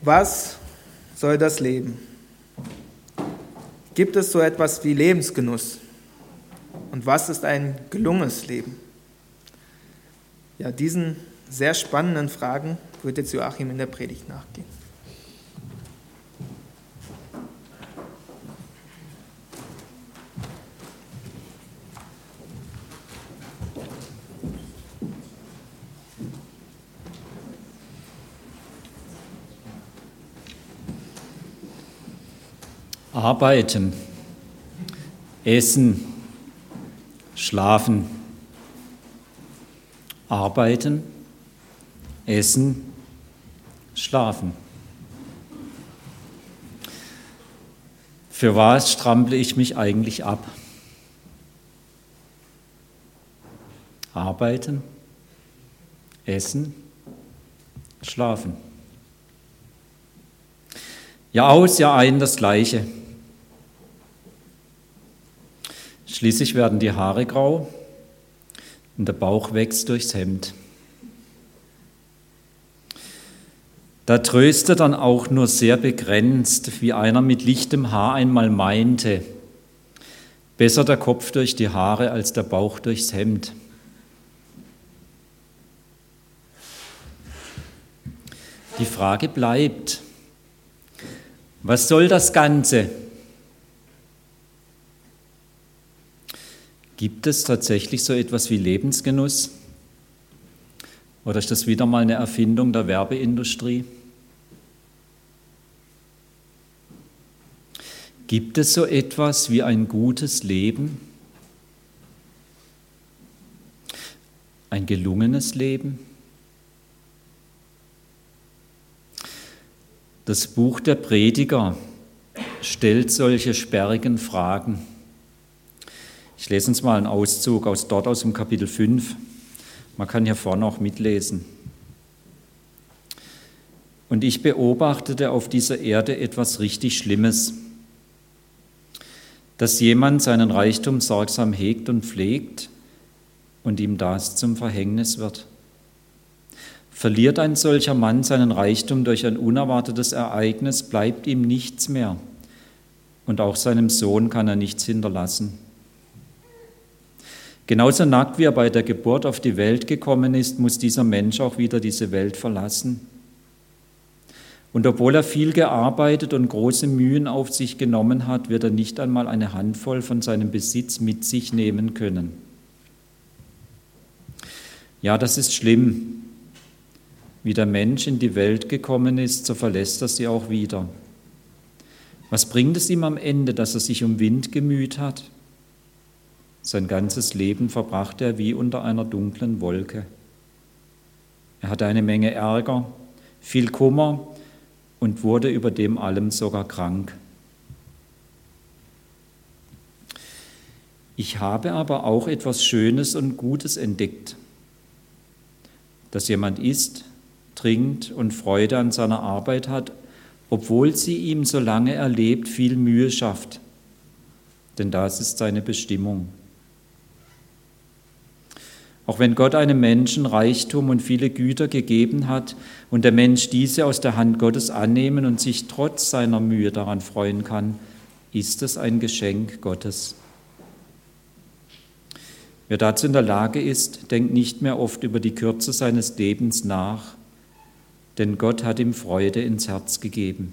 Was soll das Leben? Gibt es so etwas wie Lebensgenuss? Und was ist ein gelungenes Leben? Ja, diesen sehr spannenden Fragen wird jetzt Joachim in der Predigt nachgehen. Arbeiten, Essen, Schlafen. Arbeiten, Essen, Schlafen. Für was strample ich mich eigentlich ab? Arbeiten, Essen, Schlafen. Ja aus, ja ein, das Gleiche. Schließlich werden die Haare grau und der Bauch wächst durchs Hemd. Da tröstet dann auch nur sehr begrenzt, wie einer mit lichtem Haar einmal meinte, besser der Kopf durch die Haare als der Bauch durchs Hemd. Die Frage bleibt, was soll das Ganze? Gibt es tatsächlich so etwas wie Lebensgenuss? Oder ist das wieder mal eine Erfindung der Werbeindustrie? Gibt es so etwas wie ein gutes Leben? Ein gelungenes Leben? Das Buch der Prediger stellt solche sperrigen Fragen. Ich lese uns mal einen Auszug aus dort aus dem Kapitel 5. Man kann hier vorne auch mitlesen. Und ich beobachtete auf dieser Erde etwas richtig Schlimmes, dass jemand seinen Reichtum sorgsam hegt und pflegt und ihm das zum Verhängnis wird. Verliert ein solcher Mann seinen Reichtum durch ein unerwartetes Ereignis, bleibt ihm nichts mehr und auch seinem Sohn kann er nichts hinterlassen. Genauso nackt wie er bei der Geburt auf die Welt gekommen ist, muss dieser Mensch auch wieder diese Welt verlassen. Und obwohl er viel gearbeitet und große Mühen auf sich genommen hat, wird er nicht einmal eine Handvoll von seinem Besitz mit sich nehmen können. Ja, das ist schlimm. Wie der Mensch in die Welt gekommen ist, so verlässt er sie auch wieder. Was bringt es ihm am Ende, dass er sich um Wind gemüht hat? Sein ganzes Leben verbrachte er wie unter einer dunklen Wolke. Er hatte eine Menge Ärger, viel Kummer und wurde über dem allem sogar krank. Ich habe aber auch etwas Schönes und Gutes entdeckt, dass jemand isst, trinkt und Freude an seiner Arbeit hat, obwohl sie ihm, solange er lebt, viel Mühe schafft. Denn das ist seine Bestimmung. Auch wenn Gott einem Menschen Reichtum und viele Güter gegeben hat und der Mensch diese aus der Hand Gottes annehmen und sich trotz seiner Mühe daran freuen kann, ist es ein Geschenk Gottes. Wer dazu in der Lage ist, denkt nicht mehr oft über die Kürze seines Lebens nach, denn Gott hat ihm Freude ins Herz gegeben.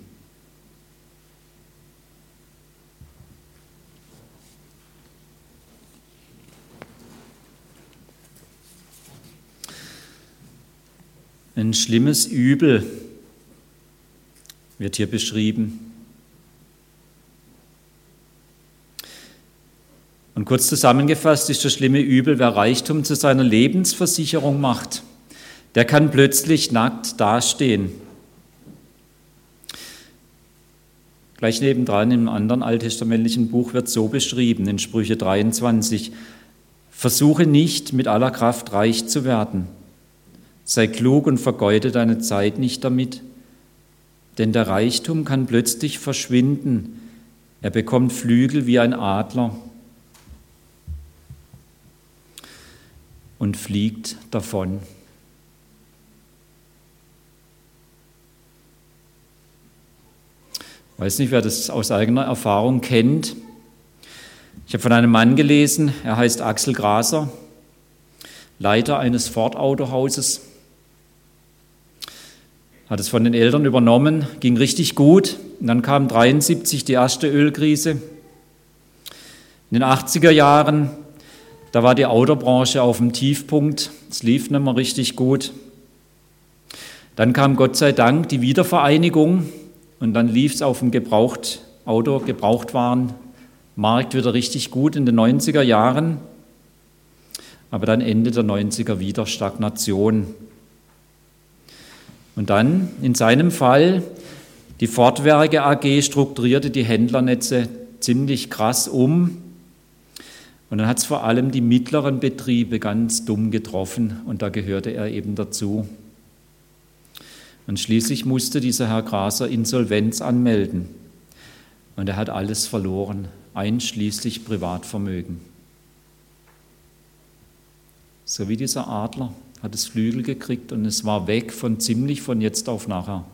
Ein schlimmes Übel wird hier beschrieben. Und kurz zusammengefasst ist das schlimme Übel, wer Reichtum zu seiner Lebensversicherung macht, der kann plötzlich nackt dastehen. Gleich nebendran im anderen alttestamentlichen Buch wird so beschrieben, in Sprüche 23, Versuche nicht mit aller Kraft reich zu werden Sei klug und vergeude deine Zeit nicht damit, denn der Reichtum kann plötzlich verschwinden. Er bekommt Flügel wie ein Adler und fliegt davon. Ich weiß nicht, wer das aus eigener Erfahrung kennt. Ich habe von einem Mann gelesen, er heißt Axel Graser, Leiter eines Ford-Autohauses, hat es von den Eltern übernommen, ging richtig gut. Und dann kam 73 die erste Ölkrise. In den 80er Jahren, da war die Autobranche auf dem Tiefpunkt, es lief nicht mehr richtig gut. Dann kam Gott sei Dank die Wiedervereinigung und dann lief es auf dem Gebraucht, Auto, Gebrauchtwarenmarkt wieder richtig gut in den 90er Jahren. Aber dann Ende der 90er wieder Stagnation. Und dann in seinem Fall, die Fortwerke AG strukturierte die Händlernetze ziemlich krass um. Und dann hat es vor allem die mittleren Betriebe ganz dumm getroffen und da gehörte er eben dazu. Und schließlich musste dieser Herr Graser Insolvenz anmelden. Und er hat alles verloren, einschließlich Privatvermögen. So wie dieser Adler hat es Flügel gekriegt und es war weg von ziemlich von jetzt auf nachher.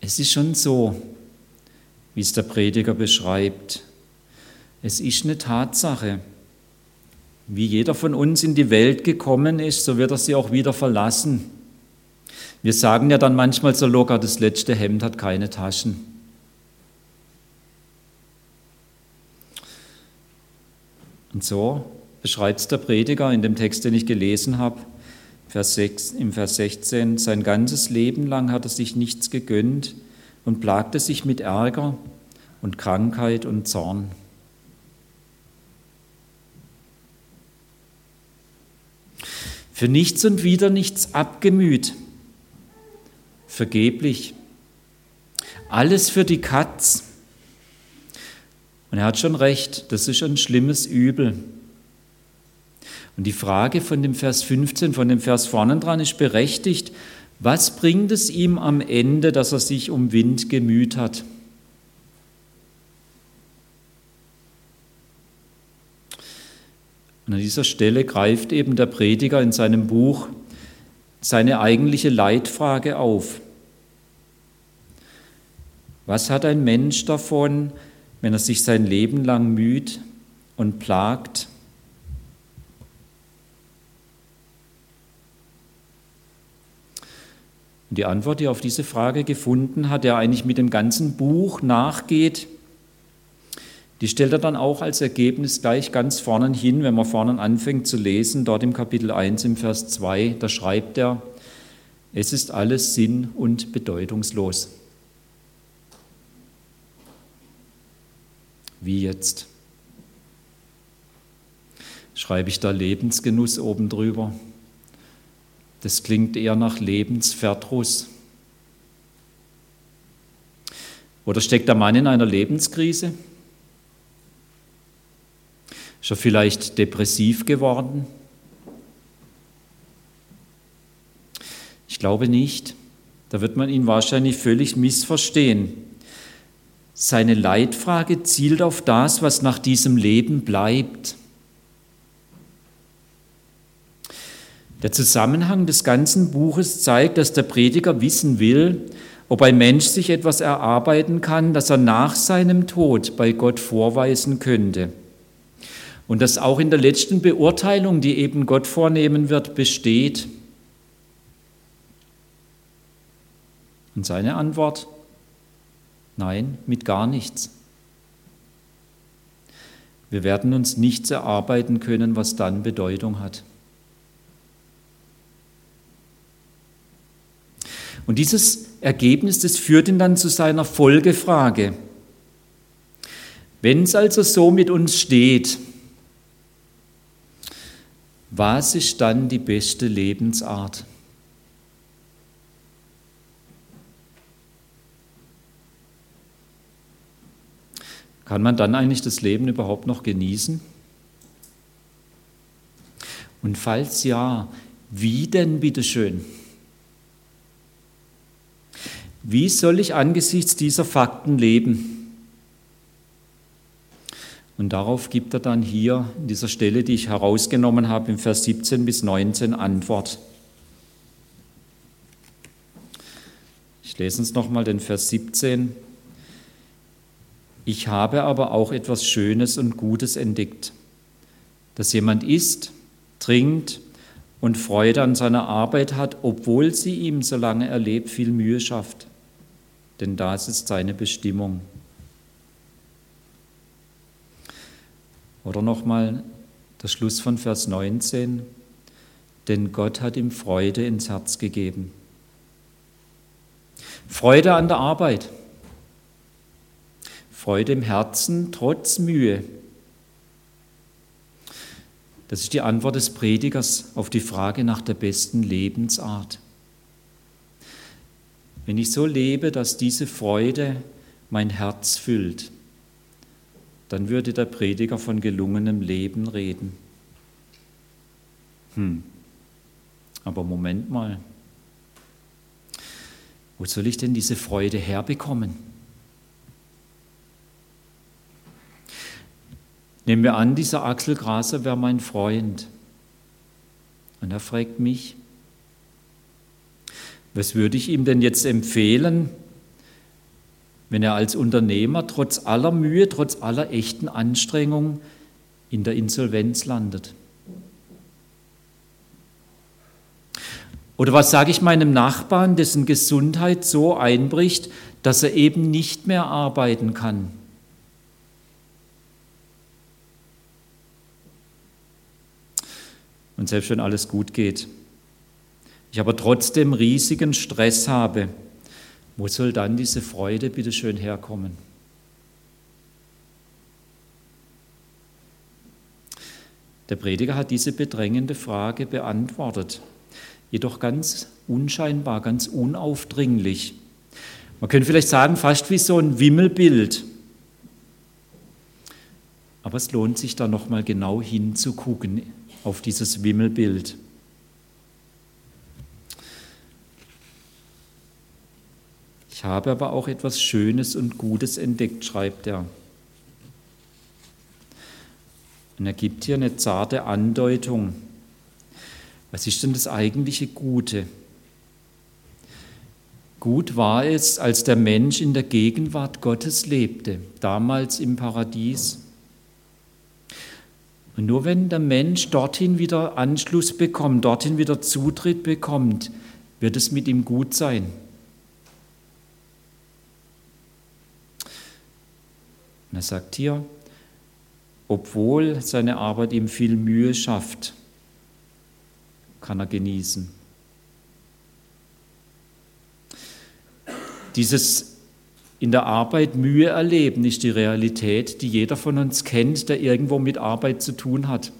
Es ist schon so, wie es der Prediger beschreibt. Es ist eine Tatsache. Wie jeder von uns in die Welt gekommen ist, so wird er sie auch wieder verlassen. Wir sagen ja dann manchmal so locker, das letzte Hemd hat keine Taschen. Und so beschreibt es der Prediger in dem Text, den ich gelesen habe, Vers 6, im Vers 16, sein ganzes Leben lang hat er sich nichts gegönnt und plagte sich mit Ärger und Krankheit und Zorn. Für nichts und wieder nichts abgemüht, vergeblich. Alles für die Katz. Und er hat schon recht, das ist ein schlimmes Übel. Und die Frage von dem Vers 15, von dem Vers vorne dran, ist berechtigt. Was bringt es ihm am Ende, dass er sich um Wind gemüht hat? Und an dieser Stelle greift eben der Prediger in seinem Buch seine eigentliche Leitfrage auf. Was hat ein Mensch davon, wenn er sich sein Leben lang müht und plagt? Und die Antwort, die er auf diese Frage gefunden hat, der eigentlich mit dem ganzen Buch nachgeht, die stellt er dann auch als Ergebnis gleich ganz vorne hin, wenn man vorne anfängt zu lesen, dort im Kapitel 1 im Vers 2, da schreibt er, es ist alles sinn- und bedeutungslos. Wie jetzt? Schreibe ich da Lebensgenuss oben drüber? Das klingt eher nach Lebensverdruss. Oder steckt der Mann in einer Lebenskrise? Ist er vielleicht depressiv geworden? Ich glaube nicht. Da wird man ihn wahrscheinlich völlig missverstehen. Seine Leitfrage zielt auf das, was nach diesem Leben bleibt. Der Zusammenhang des ganzen Buches zeigt, dass der Prediger wissen will, ob ein Mensch sich etwas erarbeiten kann, das er nach seinem Tod bei Gott vorweisen könnte. Und das auch in der letzten Beurteilung, die eben Gott vornehmen wird, besteht. Und seine Antwort, nein, mit gar nichts. Wir werden uns nichts erarbeiten können, was dann Bedeutung hat. Und dieses Ergebnis, das führt ihn dann zu seiner Folgefrage. Wenn es also so mit uns steht, was ist dann die beste Lebensart? Kann man dann eigentlich das Leben überhaupt noch genießen? Und falls ja, wie denn bitteschön? Wie soll ich angesichts dieser Fakten leben? Und darauf gibt er dann hier in dieser Stelle, die ich herausgenommen habe, im Vers 17 bis 19 Antwort. Ich lese uns nochmal den Vers 17. Ich habe aber auch etwas Schönes und Gutes entdeckt, dass jemand isst, trinkt und Freude an seiner Arbeit hat, obwohl sie ihm, solange er lebt, viel Mühe schafft. Denn das ist seine Bestimmung. Oder nochmal der Schluss von Vers 19. Denn Gott hat ihm Freude ins Herz gegeben. Freude an der Arbeit. Freude im Herzen trotz Mühe. Das ist die Antwort des Predigers auf die Frage nach der besten Lebensart. Wenn ich so lebe, dass diese Freude mein Herz füllt, dann würde der Prediger von gelungenem Leben reden. Hm, aber Moment mal, wo soll ich denn diese Freude herbekommen? Nehmen wir an, dieser Axel Graser wäre mein Freund. Und er fragt mich, was würde ich ihm denn jetzt empfehlen, wenn er als Unternehmer trotz aller Mühe, trotz aller echten Anstrengung in der Insolvenz landet? Oder was sage ich meinem Nachbarn, dessen Gesundheit so einbricht, dass er eben nicht mehr arbeiten kann? Und selbst wenn alles gut geht, ich aber trotzdem riesigen Stress habe, wo soll dann diese Freude bitte schön herkommen? Der Prediger hat diese bedrängende Frage beantwortet, jedoch ganz unscheinbar, ganz unaufdringlich. Man könnte vielleicht sagen, fast wie so ein Wimmelbild. Aber es lohnt sich da nochmal genau hinzugucken auf dieses Wimmelbild. Ich habe aber auch etwas Schönes und Gutes entdeckt, schreibt er. Und er gibt hier eine zarte Andeutung. Was ist denn das eigentliche Gute? Gut war es, als der Mensch in der Gegenwart Gottes lebte, damals im Paradies. Und nur wenn der Mensch dorthin wieder Anschluss bekommt, dorthin wieder Zutritt bekommt, wird es mit ihm gut sein. Und er sagt hier, obwohl seine Arbeit ihm viel Mühe schafft, kann er genießen. Dieses in der Arbeit Mühe erleben, ist die Realität, die jeder von uns kennt, der irgendwo mit Arbeit zu tun hat.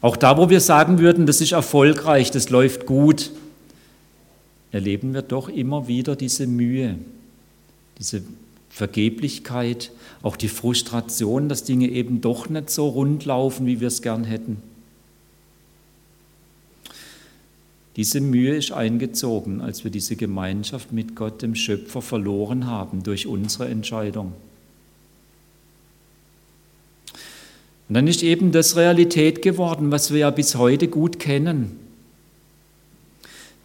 Auch da, wo wir sagen würden, das ist erfolgreich, das läuft gut, erleben wir doch immer wieder diese Mühe, diese Vergeblichkeit, auch die Frustration, dass Dinge eben doch nicht so rund laufen, wie wir es gern hätten. Diese Mühe ist eingezogen, als wir diese Gemeinschaft mit Gott, dem Schöpfer, verloren haben durch unsere Entscheidung. Und dann ist eben das Realität geworden, was wir ja bis heute gut kennen.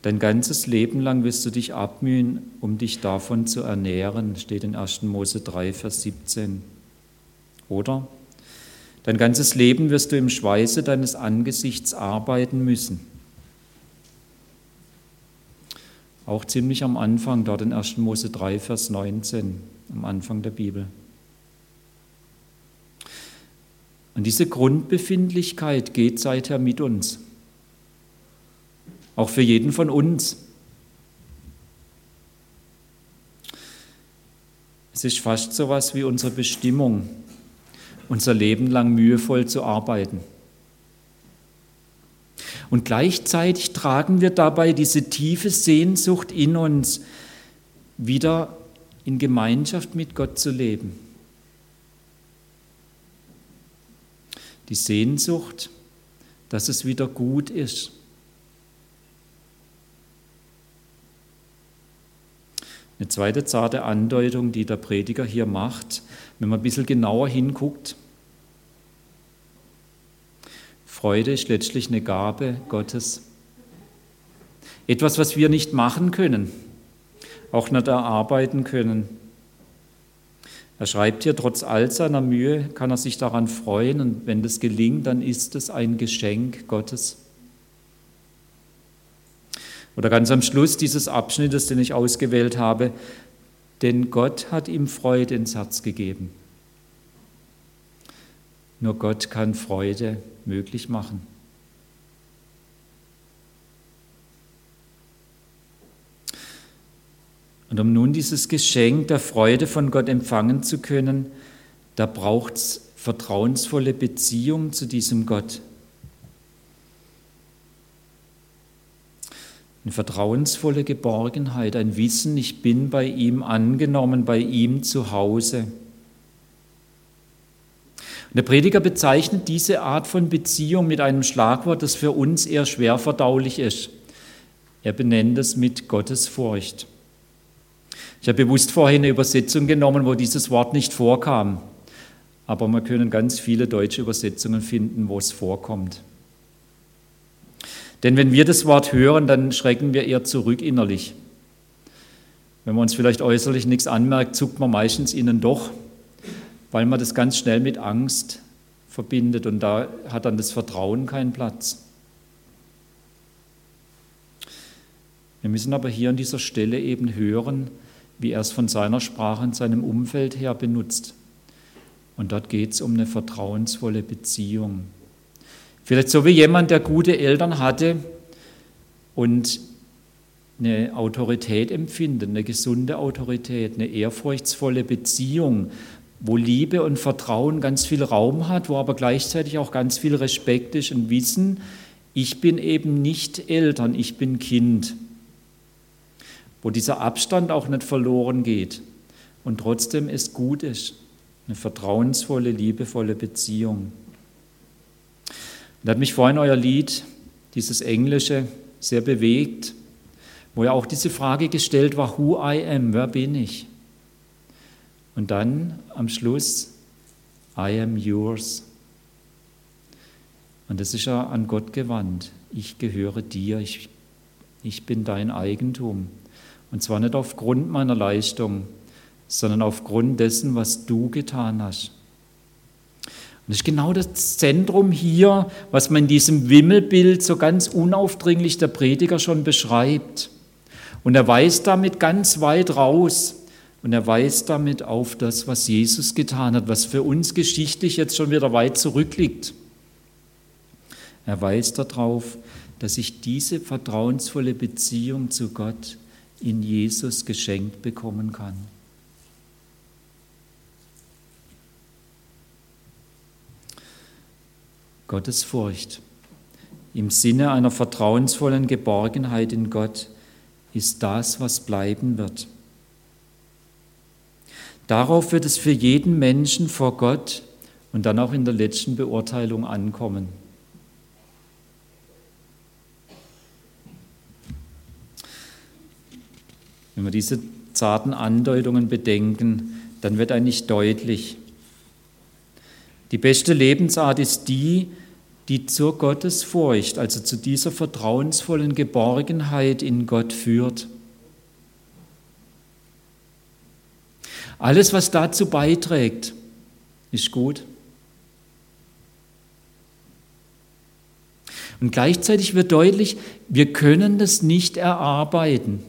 Dein ganzes Leben lang wirst du dich abmühen, um dich davon zu ernähren, steht in 1. Mose 3, Vers 17. Oder? Dein ganzes Leben wirst du im Schweiße deines Angesichts arbeiten müssen. Auch ziemlich am Anfang, dort in 1. Mose 3, Vers 19, am Anfang der Bibel. Und diese Grundbefindlichkeit geht seither mit uns. Auch für jeden von uns. Es ist fast so was wie unsere Bestimmung, unser Leben lang mühevoll zu arbeiten. Und gleichzeitig tragen wir dabei diese tiefe Sehnsucht in uns, wieder in Gemeinschaft mit Gott zu leben. Die Sehnsucht, dass es wieder gut ist. Eine zweite zarte Andeutung, die der Prediger hier macht, wenn man ein bisschen genauer hinguckt, Freude ist letztlich eine Gabe Gottes. Etwas, was wir nicht machen können. auch nicht erarbeiten können. Er schreibt hier, trotz all seiner Mühe kann er sich daran freuen und wenn das gelingt, dann ist es ein Geschenk Gottes. Oder ganz am Schluss dieses Abschnittes, den ich ausgewählt habe, denn Gott hat ihm Freude ins Herz gegeben. Nur Gott kann Freude möglich machen. Und um nun dieses Geschenk der Freude von Gott empfangen zu können, da braucht es vertrauensvolle Beziehung zu diesem Gott. Eine vertrauensvolle Geborgenheit, ein Wissen, ich bin bei ihm angenommen, bei ihm zu Hause. Der Prediger bezeichnet diese Art von Beziehung mit einem Schlagwort, das für uns eher schwer verdaulich ist. Er benennt es mit Gottesfurcht. Ich habe bewusst vorhin eine Übersetzung genommen, wo dieses Wort nicht vorkam. Aber wir können ganz viele deutsche Übersetzungen finden, wo es vorkommt. Denn wenn wir das Wort hören, dann schrecken wir eher zurück innerlich. Wenn man uns vielleicht äußerlich nichts anmerkt, zuckt man meistens ihnen doch, weil man das ganz schnell mit Angst verbindet und da hat dann das Vertrauen keinen Platz. Wir müssen aber hier an dieser Stelle eben hören, wie er es von seiner Sprache und seinem Umfeld her benutzt. Und dort geht es um eine vertrauensvolle Beziehung. Vielleicht so wie jemand, der gute Eltern hatte und eine Autorität empfindet, eine gesunde Autorität, eine ehrfurchtsvolle Beziehung, wo Liebe und Vertrauen ganz viel Raum hat, wo aber gleichzeitig auch ganz viel Respekt ist und Wissen, ich bin eben nicht Eltern, ich bin Kind wo dieser Abstand auch nicht verloren geht und trotzdem es gut ist, eine vertrauensvolle, liebevolle Beziehung. Da hat mich vorhin euer Lied, dieses Englische, sehr bewegt, wo ja auch diese Frage gestellt war, Who I am, wer bin ich? Und dann am Schluss, I am yours. Und das ist ja an Gott gewandt. Ich gehöre dir, ich, ich bin dein Eigentum. Und zwar nicht aufgrund meiner Leistung, sondern aufgrund dessen, was du getan hast. Und das ist genau das Zentrum hier, was man in diesem Wimmelbild so ganz unaufdringlich der Prediger schon beschreibt. Und er weist damit ganz weit raus. Und er weist damit auf das, was Jesus getan hat, was für uns geschichtlich jetzt schon wieder weit zurückliegt. Er weist darauf, dass ich diese vertrauensvolle Beziehung zu Gott in Jesus geschenkt bekommen kann. Gottes Furcht im Sinne einer vertrauensvollen Geborgenheit in Gott ist das, was bleiben wird. Darauf wird es für jeden Menschen vor Gott und dann auch in der letzten Beurteilung ankommen. Wenn wir diese zarten Andeutungen bedenken, dann wird eigentlich deutlich, die beste Lebensart ist die, die zur Gottesfurcht, also zu dieser vertrauensvollen Geborgenheit in Gott führt. Alles, was dazu beiträgt, ist gut. Und gleichzeitig wird deutlich, wir können das nicht erarbeiten.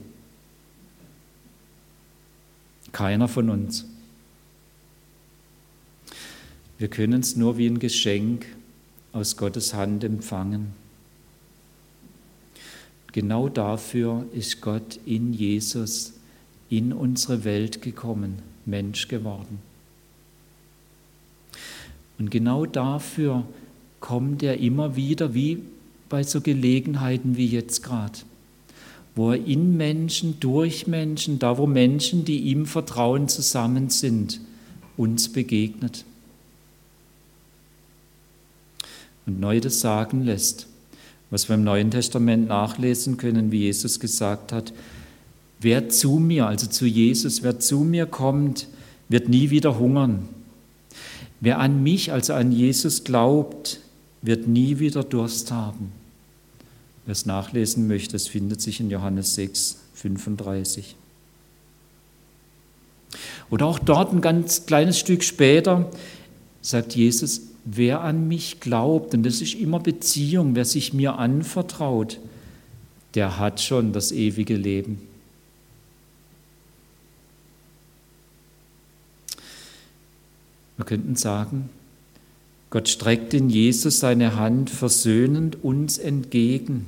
Keiner von uns. Wir können es nur wie ein Geschenk aus Gottes Hand empfangen. Genau dafür ist Gott in Jesus in unsere Welt gekommen, Mensch geworden. Und genau dafür kommt er immer wieder, wie bei so Gelegenheiten wie jetzt gerade wo er in Menschen, durch Menschen, da wo Menschen, die ihm vertrauen, zusammen sind, uns begegnet. Und neu das sagen lässt, was wir im Neuen Testament nachlesen können, wie Jesus gesagt hat, wer zu mir, also zu Jesus, wer zu mir kommt, wird nie wieder hungern. Wer an mich, also an Jesus glaubt, wird nie wieder Durst haben. Wer es nachlesen möchte, es findet sich in Johannes 6, 35. Oder auch dort ein ganz kleines Stück später sagt Jesus, wer an mich glaubt, und das ist immer Beziehung, wer sich mir anvertraut, der hat schon das ewige Leben. Wir könnten sagen, Gott streckt in Jesus seine Hand versöhnend uns entgegen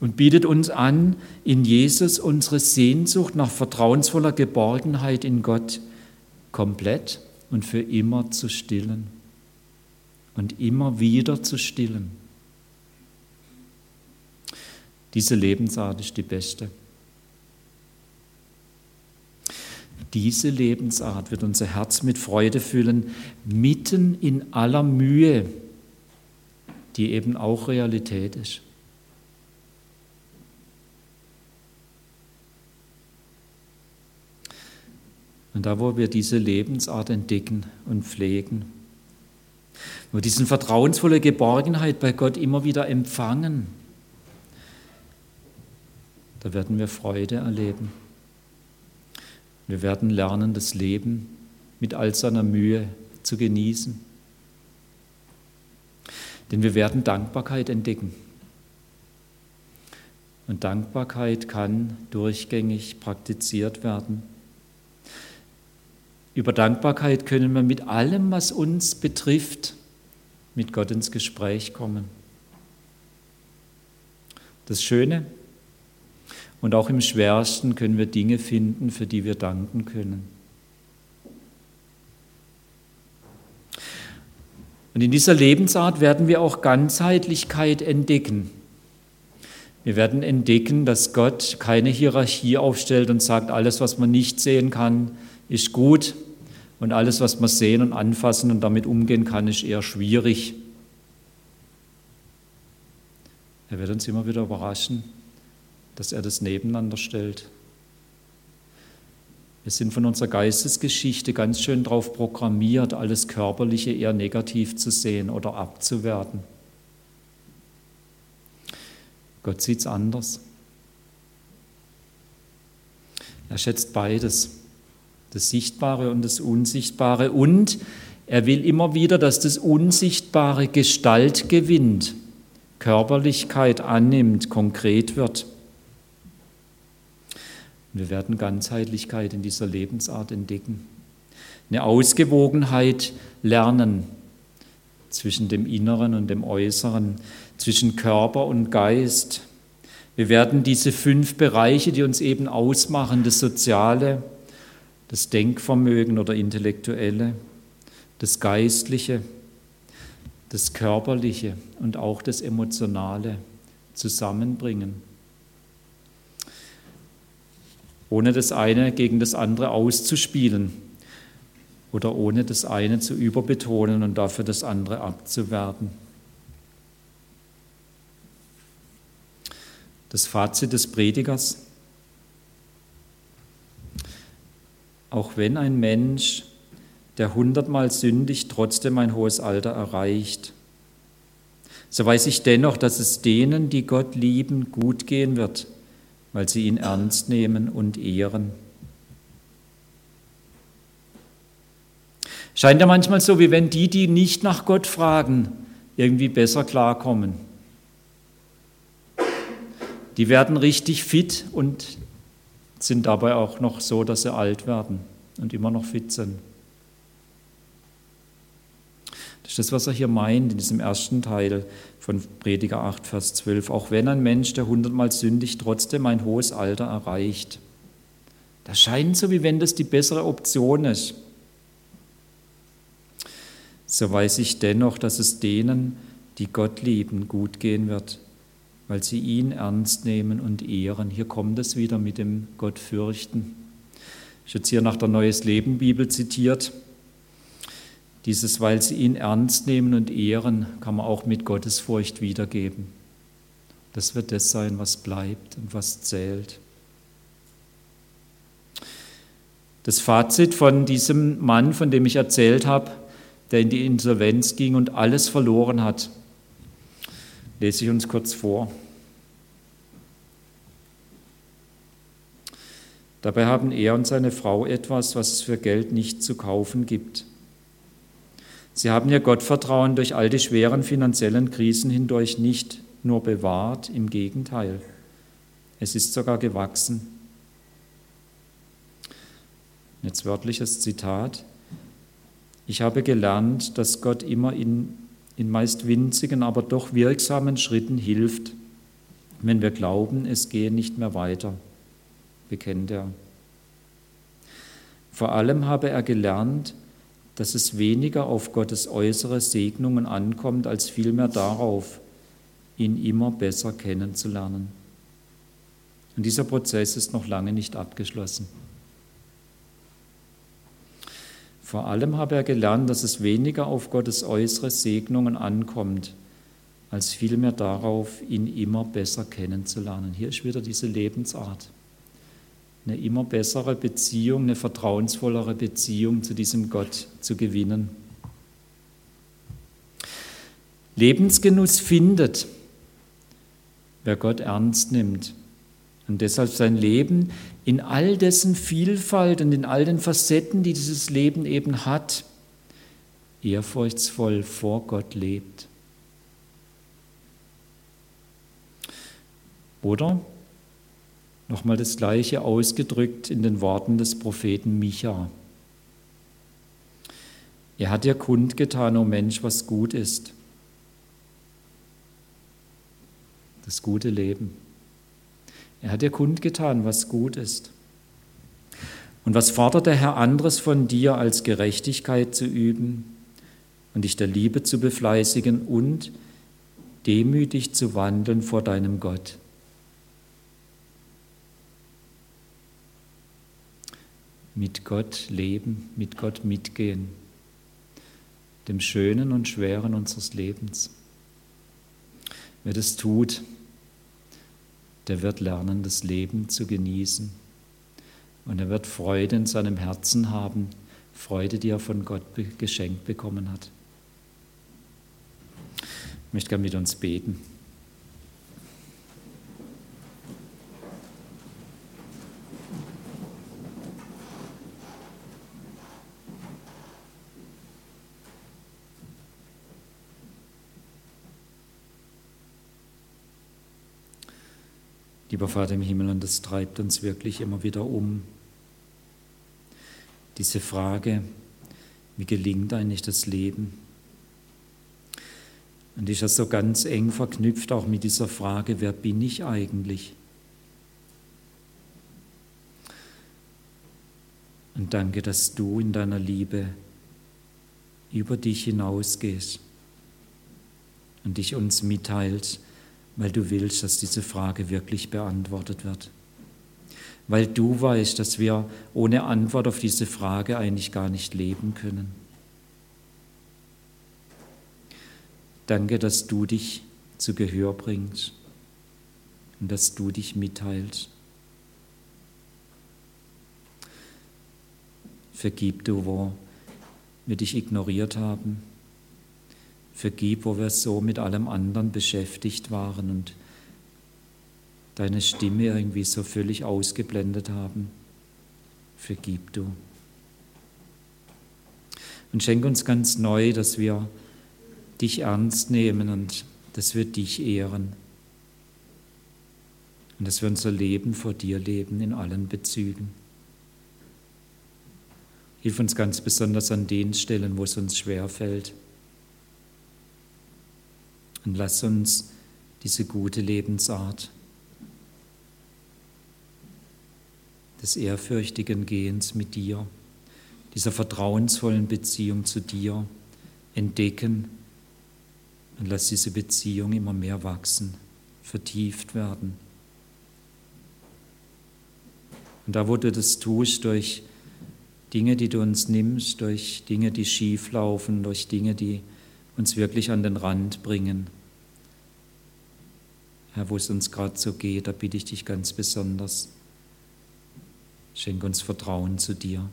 und bietet uns an, in Jesus unsere Sehnsucht nach vertrauensvoller Geborgenheit in Gott komplett und für immer zu stillen und immer wieder zu stillen. Diese Lebensart ist die beste. Diese Lebensart wird unser Herz mit Freude füllen, mitten in aller Mühe, die eben auch Realität ist. Und da, wo wir diese Lebensart entdecken und pflegen, wo wir diese vertrauensvolle Geborgenheit bei Gott immer wieder empfangen, da werden wir Freude erleben. Wir werden lernen, das Leben mit all seiner Mühe zu genießen. Denn wir werden Dankbarkeit entdecken. Und Dankbarkeit kann durchgängig praktiziert werden. Über Dankbarkeit können wir mit allem, was uns betrifft, mit Gott ins Gespräch kommen. Das Schöne und auch im Schwersten können wir Dinge finden, für die wir danken können. Und in dieser Lebensart werden wir auch Ganzheitlichkeit entdecken. Wir werden entdecken, dass Gott keine Hierarchie aufstellt und sagt, alles, was man nicht sehen kann, ist gut und alles, was man sehen und anfassen und damit umgehen kann, ist eher schwierig. Er wird uns immer wieder überraschen, dass er das nebeneinander stellt. Wir sind von unserer Geistesgeschichte ganz schön darauf programmiert, alles Körperliche eher negativ zu sehen oder abzuwerten. Gott sieht es anders. Er schätzt beides das Sichtbare und das Unsichtbare. Und er will immer wieder, dass das Unsichtbare Gestalt gewinnt, Körperlichkeit annimmt, konkret wird. Wir werden Ganzheitlichkeit in dieser Lebensart entdecken. Eine Ausgewogenheit lernen zwischen dem Inneren und dem Äußeren, zwischen Körper und Geist. Wir werden diese fünf Bereiche, die uns eben ausmachen, das Soziale, das Denkvermögen oder Intellektuelle, das Geistliche, das Körperliche und auch das Emotionale zusammenbringen. Ohne das eine gegen das andere auszuspielen oder ohne das eine zu überbetonen und dafür das andere abzuwerten. Das Fazit des Predigers. auch wenn ein Mensch, der hundertmal sündigt, trotzdem ein hohes Alter erreicht, so weiß ich dennoch, dass es denen, die Gott lieben, gut gehen wird, weil sie ihn ernst nehmen und ehren. Scheint ja manchmal so, wie wenn die, die nicht nach Gott fragen, irgendwie besser klarkommen. Die werden richtig fit und sind dabei auch noch so, dass sie alt werden und immer noch fit sind. Das ist das, was er hier meint in diesem ersten Teil von Prediger 8, Vers 12. Auch wenn ein Mensch, der hundertmal sündigt, trotzdem ein hohes Alter erreicht. Das scheint so, wie wenn das die bessere Option ist. So weiß ich dennoch, dass es denen, die Gott lieben, gut gehen wird weil sie ihn ernst nehmen und ehren. Hier kommt es wieder mit dem Gott fürchten. Ich jetzt hier nach der Neues Leben Bibel zitiert. Dieses, weil sie ihn ernst nehmen und ehren, kann man auch mit Gottesfurcht wiedergeben. Das wird das sein, was bleibt und was zählt. Das Fazit von diesem Mann, von dem ich erzählt habe, der in die Insolvenz ging und alles verloren hat, lese ich uns kurz vor. Dabei haben er und seine Frau etwas, was es für Geld nicht zu kaufen gibt. Sie haben ihr Gottvertrauen durch all die schweren finanziellen Krisen hindurch nicht nur bewahrt, im Gegenteil. Es ist sogar gewachsen. Jetzt wörtliches Zitat. Ich habe gelernt, dass Gott immer in, in meist winzigen, aber doch wirksamen Schritten hilft, wenn wir glauben, es gehe nicht mehr weiter, bekennt er. Vor allem habe er gelernt, dass es weniger auf Gottes äußere Segnungen ankommt, als vielmehr darauf, ihn immer besser kennenzulernen. Und dieser Prozess ist noch lange nicht abgeschlossen. Vor allem habe er gelernt, dass es weniger auf Gottes äußere Segnungen ankommt, als vielmehr darauf, ihn immer besser kennenzulernen. Hier ist wieder diese Lebensart. Eine immer bessere Beziehung, eine vertrauensvollere Beziehung zu diesem Gott zu gewinnen. Lebensgenuss findet, wer Gott ernst nimmt und deshalb sein Leben in all dessen Vielfalt und in all den Facetten, die dieses Leben eben hat, ehrfurchtsvoll vor Gott lebt. Oder nochmal das Gleiche ausgedrückt in den Worten des Propheten Micha. Er hat dir kundgetan, o oh Mensch, was gut ist. Das gute Leben. Er hat dir kundgetan, was gut ist. Und was fordert der Herr anderes von dir, als Gerechtigkeit zu üben und dich der Liebe zu befleißigen und demütig zu wandeln vor deinem Gott? Mit Gott leben, mit Gott mitgehen, dem Schönen und Schweren unseres Lebens. Wer das tut, der wird lernen, das Leben zu genießen. Und er wird Freude in seinem Herzen haben, Freude, die er von Gott geschenkt bekommen hat. Ich möchte gerne mit uns beten. Lieber Vater im Himmel, und das treibt uns wirklich immer wieder um. Diese Frage, wie gelingt eigentlich das Leben? Und ist das so ganz eng verknüpft auch mit dieser Frage, wer bin ich eigentlich? Und danke, dass du in deiner Liebe über dich hinausgehst und dich uns mitteilst, weil du willst, dass diese Frage wirklich beantwortet wird. Weil du weißt, dass wir ohne Antwort auf diese Frage eigentlich gar nicht leben können. Danke, dass du dich zu Gehör bringst und dass du dich mitteilst. Vergib du, wo wir dich ignoriert haben Vergib, wo wir so mit allem anderen beschäftigt waren und deine Stimme irgendwie so völlig ausgeblendet haben. Vergib du. Und schenk uns ganz neu, dass wir dich ernst nehmen und dass wir dich ehren. Und dass wir unser Leben vor dir leben in allen Bezügen. Hilf uns ganz besonders an den Stellen, wo es uns schwer fällt und lass uns diese gute Lebensart des ehrfürchtigen Gehens mit dir, dieser vertrauensvollen Beziehung zu dir entdecken und lass diese Beziehung immer mehr wachsen, vertieft werden. Und da, wo du das tust, durch Dinge, die du uns nimmst, durch Dinge, die schief laufen, durch Dinge, die uns wirklich an den Rand bringen. Herr, wo es uns gerade so geht, da bitte ich dich ganz besonders. Schenk uns Vertrauen zu dir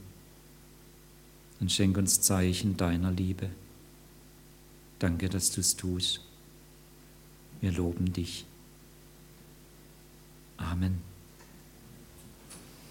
und schenk uns Zeichen deiner Liebe. Danke, dass du es tust. Wir loben dich. Amen.